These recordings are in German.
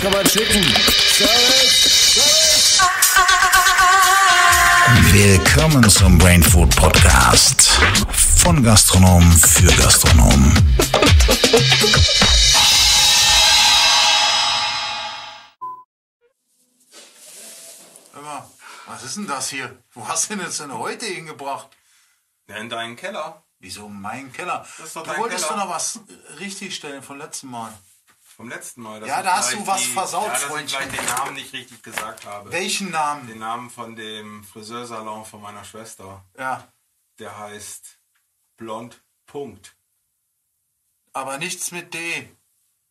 Kann man schicken. Servus. Willkommen zum Brain Food Podcast. Von Gastronom für Gastronom. Hör mal, was ist denn das hier? Wo hast du denn jetzt denn heute hingebracht? Ja, in deinen Keller. Wieso mein Keller? Das ist doch du dein wolltest Keller. doch noch was richtig stellen vom letzten Mal. Vom letzten Mal. Ja, da hast du was versaut, ja, dass ich Freundchen. den Namen nicht richtig gesagt habe. Welchen Namen? Den Namen von dem Friseursalon von meiner Schwester. Ja, Der heißt Blond Punkt. aber nichts mit D.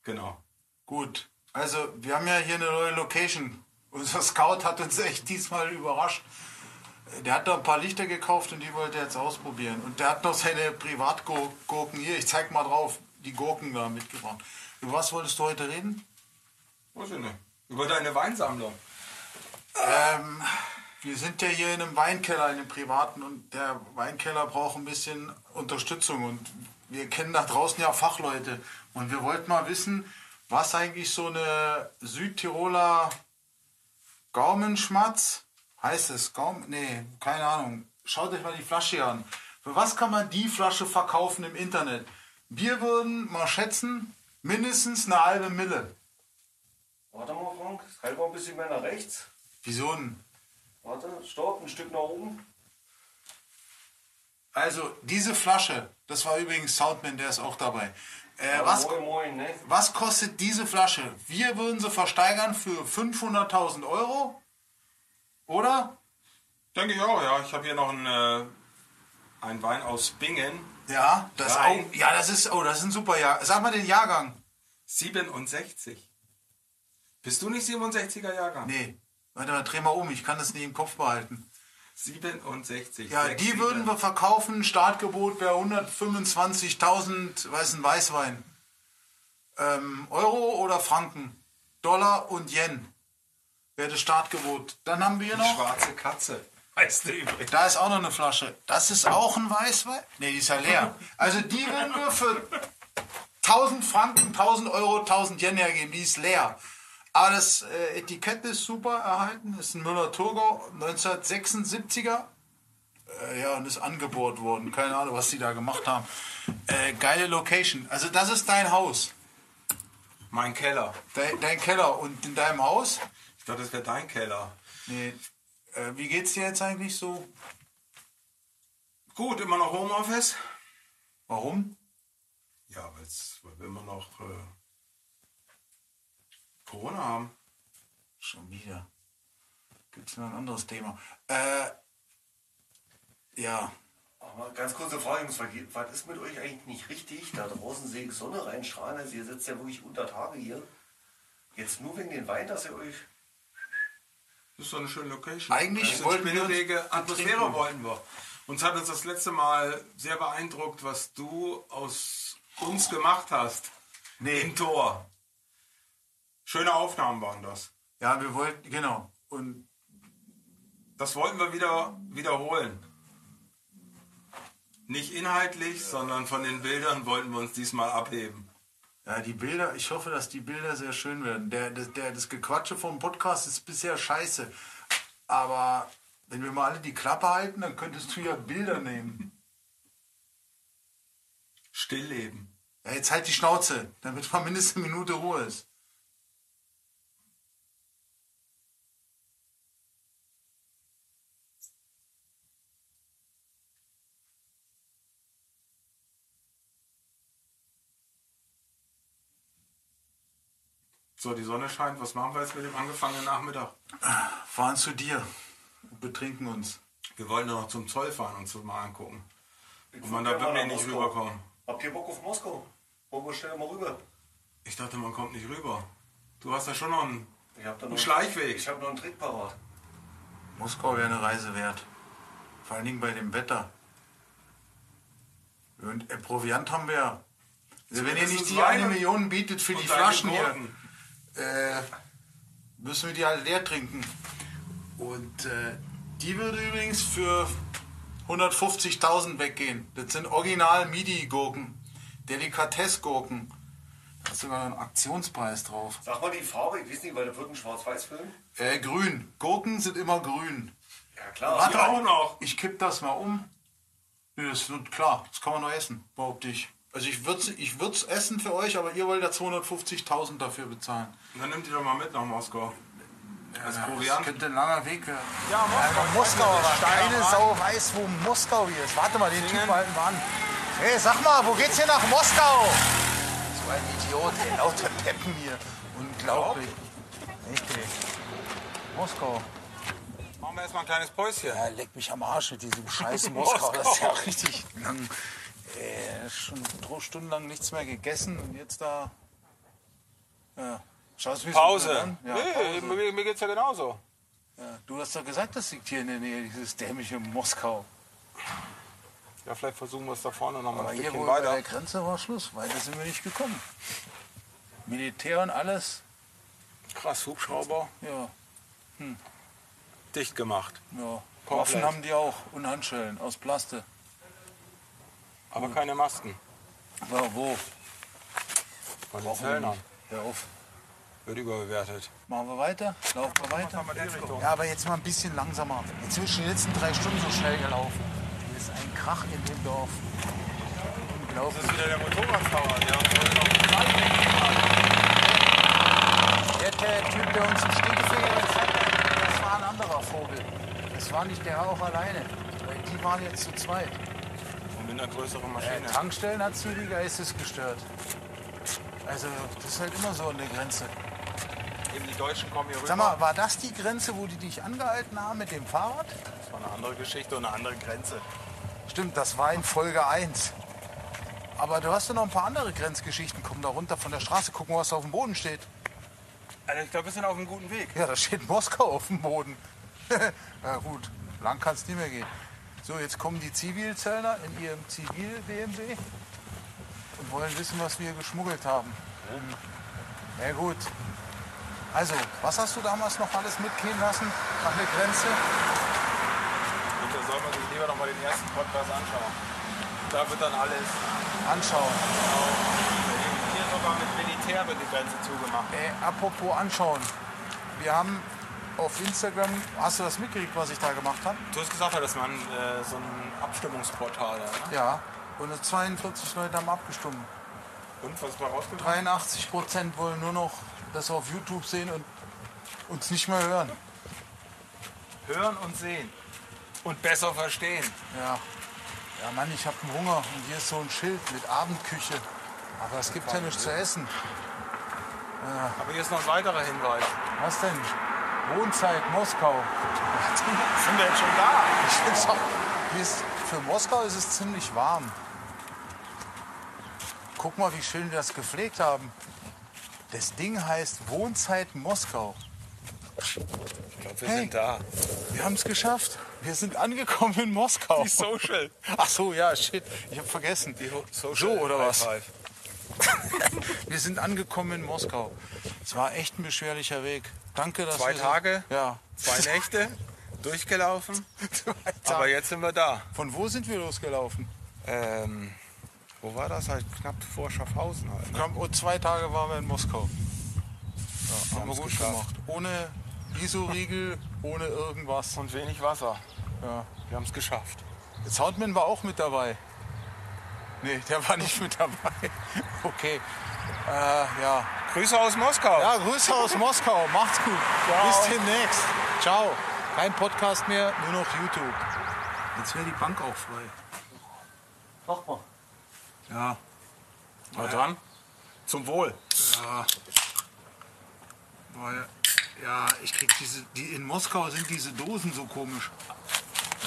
Genau. Gut. Also, wir haben ja hier eine neue Location. Unser Scout hat uns echt diesmal überrascht. Der hat da ein paar Lichter gekauft und die wollte er jetzt ausprobieren. Und der hat noch seine Privatgurken hier. Ich zeig mal drauf. Die Gurken da mitgebracht. Über was wolltest du heute reden? Weiß ich nicht. Über deine Weinsammlung. Ähm, wir sind ja hier in einem Weinkeller, in einem privaten, und der Weinkeller braucht ein bisschen Unterstützung. Und wir kennen da draußen ja Fachleute. Und wir wollten mal wissen, was eigentlich so eine Südtiroler Gaumenschmatz heißt es. Gaum, nee, keine Ahnung. Schaut euch mal die Flasche an. Für was kann man die Flasche verkaufen im Internet? Wir würden mal schätzen, mindestens eine halbe Mille. Warte mal, Frank, halt mal ein bisschen mehr nach rechts. Wieso denn? Warte, stopp, ein Stück nach oben. Also, diese Flasche, das war übrigens Soundman, der ist auch dabei. Äh, was, Moin, moin, ne? was kostet diese Flasche? Wir würden sie versteigern für 500.000 Euro. Oder? Denke ich auch, ja. Ich habe hier noch einen, äh, einen Wein aus Bingen. Ja, das Nein. auch. Ja, das ist, oh, das ist ein super Jahr. Sag mal den Jahrgang. 67. Bist du nicht 67er Jahrgang? Nee, warte mal, dreh mal um, ich kann das nicht im Kopf behalten. 67. Ja, Sechs, die sieben. würden wir verkaufen. Startgebot wäre 125.000, weiß ein Weißwein. Ähm, Euro oder Franken? Dollar und Yen wäre das Startgebot. Dann haben wir Die noch. schwarze Katze. Heißt der übrigens. Da ist auch noch eine Flasche. Das ist auch ein Weißwein? Nee, die ist ja leer. Also die würden wir für 1000 Franken, 1000 Euro, 1000 Yen hergeben. Die ist leer. Aber das äh, Etikett ist super erhalten. Das ist ein Müller-Thurgau 1976er. Äh, ja, und ist angebohrt worden. Keine Ahnung, was die da gemacht haben. Äh, geile Location. Also das ist dein Haus. Mein Keller. Dein, dein Keller. Und in deinem Haus? Ich dachte, das wäre dein Keller. Nee. Äh, wie geht's dir jetzt eigentlich so? Gut, immer noch Homeoffice? Warum? Ja, weil wir immer noch äh, Corona haben. Schon wieder. Gibt es noch ein anderes Thema? Äh, ja. Aber ganz kurze Frage, was ist mit euch eigentlich nicht richtig? Da draußen sehe ich Sonne reinstrahlen, also ihr sitzt ja wirklich unter Tage hier. Jetzt nur wegen den Wein, dass ihr euch... Das ist so eine schöne Location. Eigentlich also wollten wir Atmosphäre betrinken. wollten wir. Uns hat uns das letzte Mal sehr beeindruckt, was du aus uns gemacht hast. Nee. Im Tor. Schöne Aufnahmen waren das. Ja, wir wollten, genau. Und Das wollten wir wieder wiederholen. Nicht inhaltlich, sondern von den Bildern wollten wir uns diesmal abheben. Ja, die Bilder, ich hoffe, dass die Bilder sehr schön werden. Der, der, der, das Gequatsche vom Podcast ist bisher scheiße. Aber wenn wir mal alle die Klappe halten, dann könntest du ja Bilder nehmen. Stillleben. Ja, jetzt halt die Schnauze, damit mal mindestens eine Minute Ruhe ist. So, die Sonne scheint. Was machen wir jetzt mit dem angefangenen Nachmittag? Fahren zu dir und betrinken uns. Wir wollten noch zum Zoll fahren und uns mal angucken. Ich Und man da wirklich nicht Moskau. rüberkommen. Habt ihr Bock auf Moskau? Wollen wir schnell mal rüber? Ich dachte, man kommt nicht rüber. Du hast ja schon noch einen. Ich hab da Ein noch Schleichweg. Ich habe noch einen Trick parat. Moskau wäre eine Reise wert. Vor allen Dingen bei dem Wetter. Und äh, Proviant haben wir ja. Also wenn ihr nicht die eine Million bietet für die Flaschen hier. Äh, müssen wir die halt leer trinken. Und äh, die würde übrigens für 150.000 weggehen. Das sind original Midi-Gurken. Delikatessgurken. ist sogar ein Aktionspreis drauf. Sag mal die Farbe, ich weiß nicht, weil da wird ein Schwarz-Weiß-Film. Äh, grün. Gurken sind immer grün. Ja klar. Warte auch noch. Ich kipp das mal um. Nee, das wird klar. Das kann man noch essen, behaupte ich. Also ich würde es ich würd's essen für euch, aber ihr wollt ja 250.000 dafür bezahlen. Dann nimmt die doch mal mit nach Moskau. Als Das Proviant. könnte ein langer Weg werden. Ja, Moskau. Moskau, aber keine. Sau weiß, wo Moskau hier ist. Warte mal, den Typen halten wir an. Hey, sag mal, wo geht's hier nach Moskau? So ein Idiot, ey, lauter Deppen hier. Unglaublich. Echt, ey. Moskau. Machen wir erstmal ein kleines Päuschen. Ja, leck mich am Arsch mit diesem scheiß Moskau. Das ist ja richtig lang. Äh, schon drei Stunden lang nichts mehr gegessen und jetzt da. Ja. Schaust du Pause. an? Ja, nee, Pause. Mir, mir geht's ja genauso. Ja, du hast doch gesagt, das liegt hier in der Nähe, dieses dämliche Moskau. Ja, vielleicht versuchen wir es da vorne noch mal Aber ein hier Stückchen wohl bei der weiter. Grenze war Schluss. Weiter sind wir nicht gekommen. Militär und alles. Krass, Hubschrauber. Ja, Dicht gemacht. ja. Komplett. Waffen haben die auch und Handschellen aus Plaste. Aber keine Masken. Ja, wo? Von den Zöllnern. Hör auf. Wird überbewertet. Machen wir weiter? Laufen wir weiter? Ja, aber jetzt mal ein bisschen langsamer. Jetzt sind schon die letzten drei Stunden so schnell gelaufen. Hier ist ein Krach in dem Dorf. Das Unglaublich. ist wieder der Motorradfahrer. Der heute noch Typ, der uns den Stinkefinger gezeigt hat, das war ein anderer Vogel. Das war nicht der auch alleine. Weil die waren jetzt zu zweit. Mit einer größeren Äh, Maschine. Tankstellen hat sie die Geistes gestört. Also, das ist halt immer so der Grenze. Eben die Deutschen kommen hier rüber. Sag mal, war das die Grenze, wo die dich angehalten haben mit dem Fahrrad? das war eine andere Geschichte und eine andere Grenze. Stimmt, das war in Folge 1. Aber du hast ja noch ein paar andere Grenzgeschichten. Komm da runter von der Straße, gucken, was da auf dem Boden steht. Also ich glaube, wir sind auf einem guten Weg. Ja, da steht Moskau auf dem Boden. ja gut, lang kann es nicht mehr gehen. So, jetzt kommen die Zivilzöllner in ihrem Zivil-BMW und wollen wissen, was wir geschmuggelt haben. Ja gut. Also, was hast du damals noch alles mitgehen lassen nach der Grenze? Und da soll man sich lieber noch mal den ersten Podcast anschauen. Da wird dann alles. Anschauen. Hier sogar mit Militär wird die Grenze zugemacht. Äh, apropos anschauen. Wir haben auf Instagram, hast du das mitgekriegt, was ich da gemacht habe? Du hast gesagt, dass man äh, so ein Abstimmungsportal hat. Ne? Ja. Und 42 Leute haben abgestimmt. Und was ist da rausgekommen? 83 Prozent wollen nur noch das auf YouTube sehen und uns nicht mehr hören. Hören und sehen. Und besser verstehen. Ja. Ja, Mann, ich habe einen Hunger und hier ist so ein Schild mit Abendküche. Aber es gibt ja nichts zu essen. Aber hier ist noch ein weiterer Hinweis. Was denn? Wohnzeit Moskau. Sind wir jetzt schon da? Ich find's auch, ist, für Moskau ist es ziemlich warm. Guck mal, wie schön wir das gepflegt haben. Das Ding heißt Wohnzeit Moskau. Ich glaube, wir Hey. sind da. Wir haben es geschafft. Wir sind angekommen in Moskau. Die Social. Ach so, ja, shit. Ich habe vergessen. Social so oder was? Wir sind angekommen in Moskau. Es war echt ein beschwerlicher Weg. Danke, dass Zwei wir so- Tage? Ja. Zwei Nächte durchgelaufen. Aber jetzt sind wir da. Von wo sind wir losgelaufen? Ähm, wo war das? Halt knapp vor Schaffhausen halt. Ne? Knapp- Und zwei Tage waren wir in Moskau. Ja, haben wir gut geschafft. gemacht. Ohne Isoriegel, ohne irgendwas. Und wenig Wasser. Ja. Wir haben es geschafft. Der Soundman war auch mit dabei. Nee, der war nicht mit dabei. Okay. Äh, ja. Grüße aus Moskau. Ja, Grüße aus Moskau. Macht's gut. Bis demnächst. Ciao. Kein Podcast mehr, nur noch YouTube. Jetzt wäre die Bank auch frei. Mach mal. Ja. Na dann. Zum Wohl. Ja. Weil, ja, ich krieg diese. Die, in Moskau sind diese Dosen so komisch.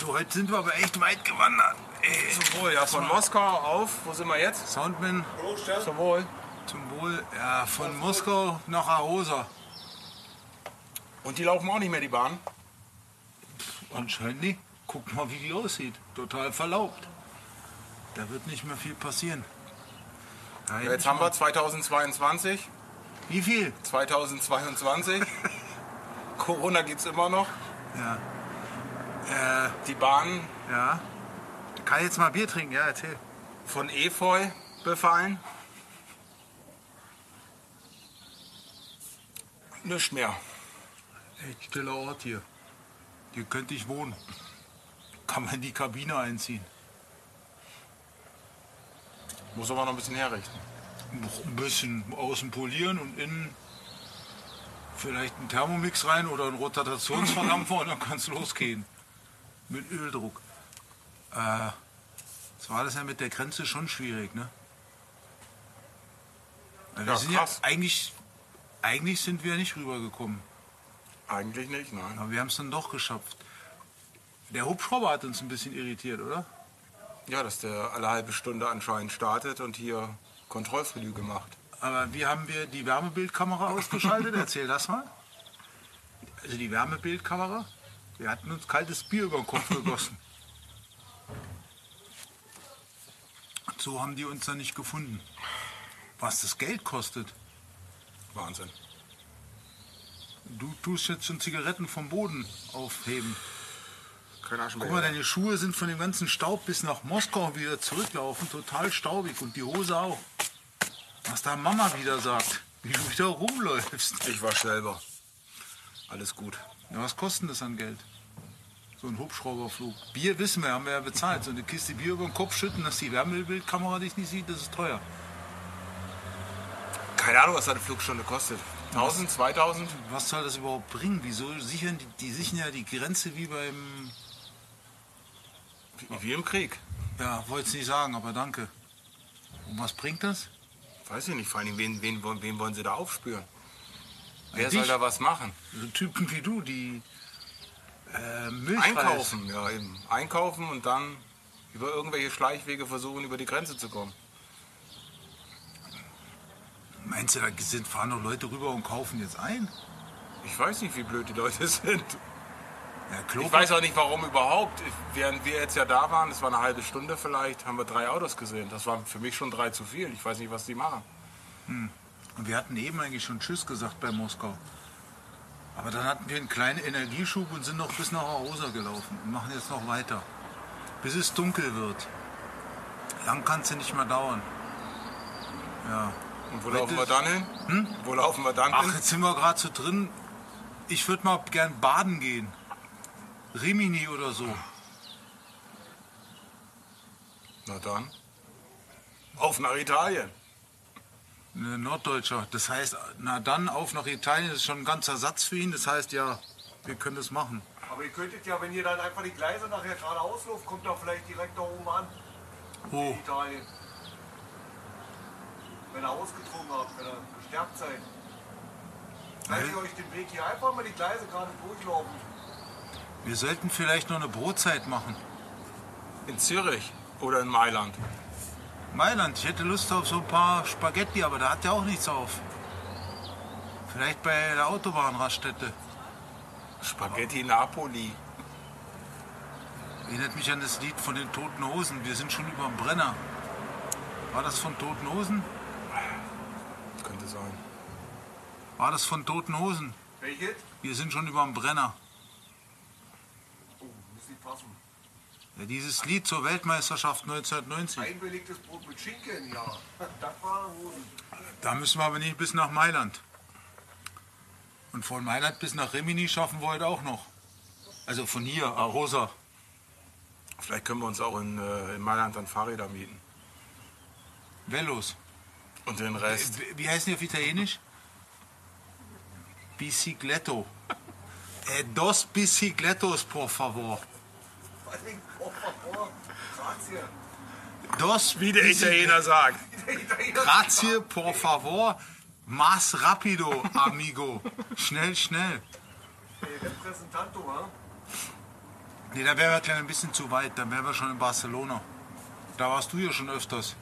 So, heute sind wir aber echt weit gewandert. Ey. Zum Wohl, ja. Von Moskau auf. Wo sind wir jetzt? Soundman, Zum Wohl. Zum Wohl. Ja, von Moskau nach Arosa. Und die laufen auch nicht mehr die Bahn. Anscheinend nicht. Guck mal, wie die aussieht. Total verlaubt. Da wird nicht mehr viel passieren. Da Jetzt haben wir schon- 2022. Wie viel? 2022. Corona gibt's immer noch. Ja. Äh, Die Bahn ja. Kann ich jetzt mal Bier trinken? Ja, erzähl. von Efeu befallen. Nicht mehr. Echt stiller Ort hier. Hier könnte ich wohnen. Kann man in die Kabine einziehen. Muss aber noch ein bisschen herrichten. Noch ein bisschen außen polieren und innen vielleicht einen Thermomix rein oder einen Rotationsverdampfer und dann kann es losgehen. Mit Öldruck. Äh, das war das ja mit der Grenze schon schwierig, ne? Wir Ja, sind krass. ja eigentlich, eigentlich sind wir nicht rübergekommen. Eigentlich nicht, nein. Aber wir haben es dann doch geschafft. Der Hubschrauber hat uns ein bisschen irritiert, oder? Ja, dass der alle halbe Stunde anscheinend startet und hier Kontrollflüge macht. Aber wie haben wir die Wärmebildkamera ausgeschaltet? Erzähl das mal. Also die Wärmebildkamera. Wir hatten uns kaltes Bier über den Kopf gegossen. So haben die uns dann nicht gefunden. Was das Geld kostet. Wahnsinn. Du tust jetzt schon Zigaretten vom Boden aufheben. Kein Guck mal, deine Schuhe sind von dem ganzen Staub bis nach Moskau wieder zurücklaufen total staubig und die Hose auch. Was da Mama wieder sagt, wie du wieder rumläufst. Ich war selber. Alles gut. Ja, was kostet das an Geld? So ein Hubschrauberflug. Bier wissen wir, haben wir ja bezahlt. So eine Kiste Bier über den Kopf schütten, dass die Wärmebildkamera dich nicht sieht, das ist teuer. Keine Ahnung, was eine Flugstunde kostet. 1000, 2000? Was soll das überhaupt bringen? Wieso sichern die, die sichern ja die Grenze wie beim. Wie, wie im Krieg. Ja, wollte es nicht sagen, aber danke. Und was bringt das? Weiß ich nicht. Vor allem, wen, wen, wollen- wen wollen sie da aufspüren? Wer dich. soll da was machen? So Typen wie du, die äh, Milchreis. Einkaufen, ja eben. Einkaufen und dann über irgendwelche Schleichwege versuchen, über die Grenze zu kommen. Meinst du, da sind, fahren doch Leute rüber und kaufen jetzt ein? Ich weiß nicht, wie blöd die Leute sind. Ja, Ich weiß auch nicht, warum überhaupt. Ich- Während wir jetzt ja da waren, das war eine halbe Stunde vielleicht, haben wir drei Autos gesehen. Das war für mich schon drei zu viel. Ich weiß nicht, was die machen. Und wir hatten eben eigentlich schon Tschüss gesagt bei Moskau. Aber dann hatten wir einen kleinen Energieschub und sind noch bis nach Arosa gelaufen und machen jetzt noch weiter. Bis es dunkel wird. Lang kann es ja nicht mehr dauern. Ja. Und wo laufen wir dann hin? Wo laufen wir dann Ach, hin? jetzt sind wir gerade so drin. Ich würde mal gern baden gehen. Rimini oder so. Na dann. Auf nach Italien. Ne, Norddeutscher. Das heißt, na dann auf nach Italien, das ist schon ein ganzer Satz für ihn. Das heißt, ja, wir können das machen. Aber ihr könntet ja, wenn ihr dann einfach die Gleise nachher geradeaus lauft, kommt doch vielleicht direkt da oben an, Wo? in Italien. Wenn ihr ausgetrunken habt, wenn ihr gestärkt seid. Seid ihr euch den Weg hier einfach mal die Gleise gerade durchlaufen. Wir sollten vielleicht noch eine Brotzeit machen. In Zürich oder in Mailand. Mailand, ich hätte Lust auf so ein paar Spaghetti, aber da hat ja auch nichts auf. Vielleicht bei der Autobahnraststätte. Spaghetti Napoli. Erinnert mich an das Lied von den Toten Hosen. Wir sind schon über dem Brenner. War das von Toten Hosen? Sein. War das von Toten Hosen? Welches? Wir sind schon über dem Brenner. Oh, muss nicht passen. Ja, dieses Lied zur Weltmeisterschaft 1990. Einbelegtes Brot mit Schinken, ja. Das war Hosen. Da müssen wir aber nicht bis nach Mailand. Und von Mailand bis nach Rimini schaffen wir heute auch noch. Also von hier, Arosa. Vielleicht können wir uns auch in, äh, in Mailand dann Fahrräder mieten. Velos. Und den Rest. Wie- Wie heißen die auf Italienisch? Bicicletto. Eh, dos bicicletos, por favor. Vor allem, oh, oh, Grazie. Dos Wie der Italiener sagt. Grazie, por favor. Mas rapido, amigo. Schnell, schnell. Repräsentanto, wa? Nee, da wären wir ein bisschen zu weit. Dann wären wir schon in Barcelona. Da warst du ja schon öfters.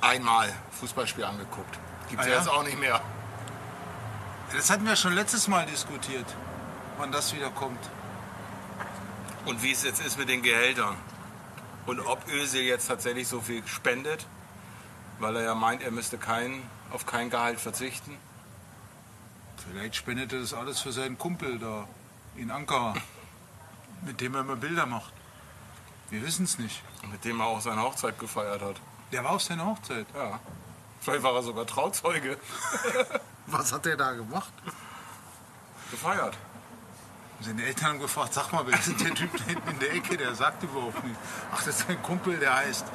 Einmal Fußballspiel angeguckt. Gibt Ah, ja ja? jetzt auch nicht mehr. Das hatten wir schon letztes Mal diskutiert, wann das wieder kommt. Und wie es jetzt ist mit den Gehältern. Und ob Özil jetzt tatsächlich so viel spendet, weil er ja meint, er müsste kein, auf kein Gehalt verzichten. Vielleicht spendet er das alles für seinen Kumpel da in Ankara, mit dem er immer Bilder macht. Wir wissen es nicht. Mit dem er auch seine Hochzeit gefeiert hat. Der war auf seiner Hochzeit. Ja. Vielleicht war er sogar Trauzeuge. Was hat der da gemacht? Gefeiert. Seine Eltern haben gefragt, sag mal, wer ist der Typ da hinten in der Ecke? Der sagt überhaupt nicht. Ach, das ist ein Kumpel, der heißt äh,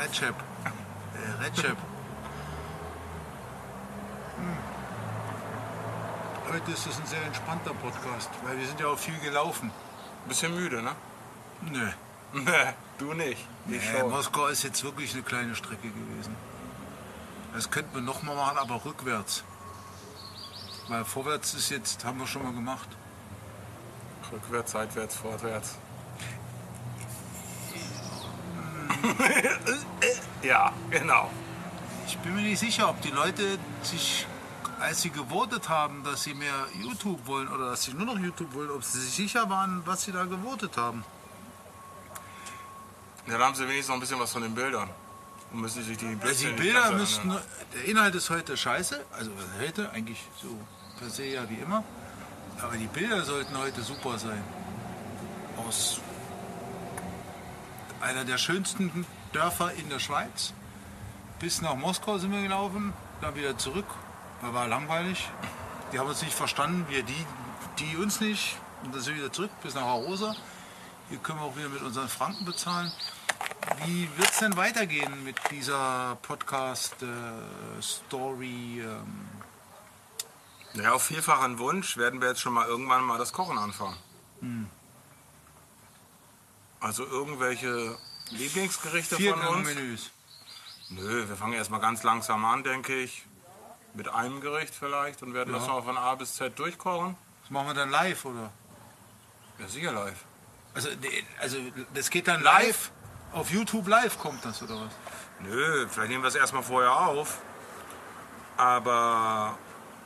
äh, Recep. Äh, Recep. Hm. Heute ist das ein sehr entspannter Podcast, weil wir sind ja auch viel gelaufen. Bisschen müde, ne? Nö. Nee, du nicht. Ich Nee. Moskau ist jetzt wirklich eine kleine Strecke gewesen. Das könnten wir noch mal machen, aber rückwärts. Weil vorwärts ist jetzt, haben wir schon mal gemacht. Rückwärts, seitwärts, vorwärts. ja, genau. Ich bin mir nicht sicher, ob die Leute sich, als sie gewotet haben, dass sie mehr YouTube wollen oder dass sie nur noch YouTube wollen, ob sie sich sicher waren, was sie da gewotet haben. Ja, dann haben sie wenigstens noch ein bisschen was von den Bildern. Und müssen sich die Also die Bilder ganz müssten, der Inhalt ist heute scheiße, also was heute eigentlich so per se ja wie immer, aber die Bilder sollten heute super sein. Aus einer der schönsten Dörfer in der Schweiz bis nach Moskau sind wir gelaufen, dann wieder zurück, weil war langweilig. Die haben uns nicht verstanden, wir die, die uns nicht und dann sind wir wieder zurück bis nach Arosa. Hier können wir auch wieder mit unseren Franken bezahlen. Wie wird es denn weitergehen mit dieser Podcast-Story? ähm, Ja, auf vielfachen Wunsch werden wir jetzt schon mal irgendwann mal das Kochen anfangen. Hm. Also irgendwelche Lieblingsgerichte von uns? Viergang-Menüs. Nö, wir fangen erstmal ganz langsam an, denke ich. Mit einem Gericht vielleicht und werden Ja. das noch von A bis Z durchkochen. Das machen wir dann live, oder? Ja, sicher live. Also, also das geht dann Live? Auf YouTube live kommt das, oder was? Nö, vielleicht nehmen wir es erstmal vorher auf. Aber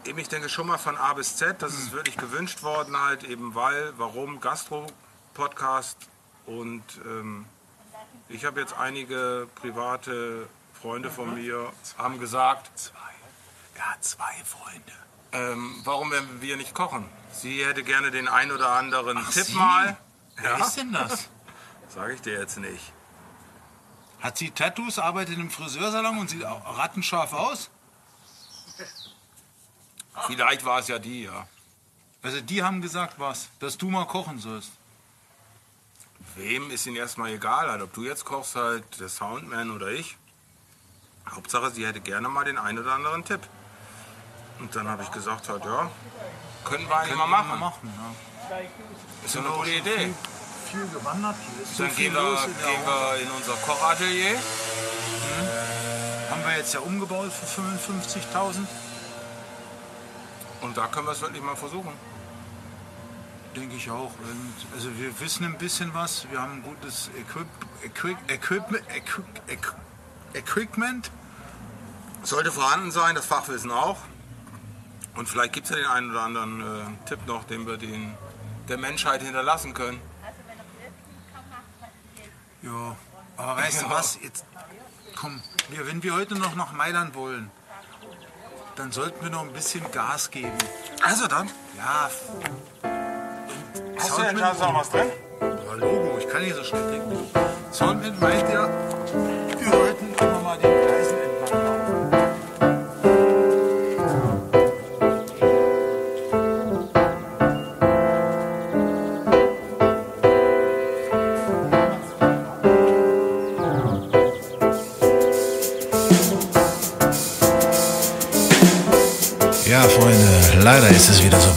eben, ich denke schon mal von A bis Z, das ist wirklich gewünscht worden halt, eben weil, warum Gastro-Podcast und ähm, ich habe jetzt einige private Freunde von mir haben gesagt, Zwei. Hat zwei Freunde. ähm, warum werden wir nicht kochen? Sie hätte gerne den ein oder anderen Ach, Tipp sie? mal. Wer ist denn das? Sage ich dir jetzt nicht. Hat sie Tattoos, arbeitet im Friseursalon und sieht auch rattenscharf aus? Vielleicht war es ja die, ja. Also die haben gesagt, was? Dass du mal kochen sollst. Wem ist ihnen erstmal egal, halt, ob du jetzt kochst, halt der Soundman oder ich. Hauptsache, sie hätte gerne mal den einen oder anderen Tipp. Und dann habe ich gesagt, halt, ja, können wir eigentlich mal machen. machen ja. Ist ja eine gute Idee. Viel, viel gewandert. Hier ist Dann gehen wir, gehen wir in unser Kochatelier. Haben wir jetzt ja umgebaut für 55.000. Und da können wir es wirklich mal versuchen. Denke ich auch. Also wir wissen ein bisschen was. Wir haben ein gutes Equip, Equip, Equipment, Equip, Equip, Equipment. Sollte vorhanden sein, das Fachwissen auch. Und vielleicht gibt es ja den einen oder anderen äh, Tipp noch, den wir den, der Menschheit hinterlassen können. Ja, aber weißt du was? Jetzt, komm, wir, wenn wir heute noch nach Mailand wollen, dann sollten wir noch ein bisschen Gas geben. Also dann. Ja, Hast du denn da noch was drin? ja Logo, ich kann nicht so schnell trinken. Soundman meint ja, wir sollten immer mal den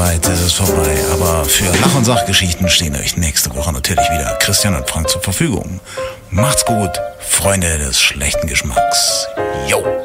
es ist vorbei. Aber für Lach- und Sachgeschichten stehen euch nächste Woche natürlich wieder Christian und Frank zur Verfügung. Macht's gut, Freunde des schlechten Geschmacks. Yo!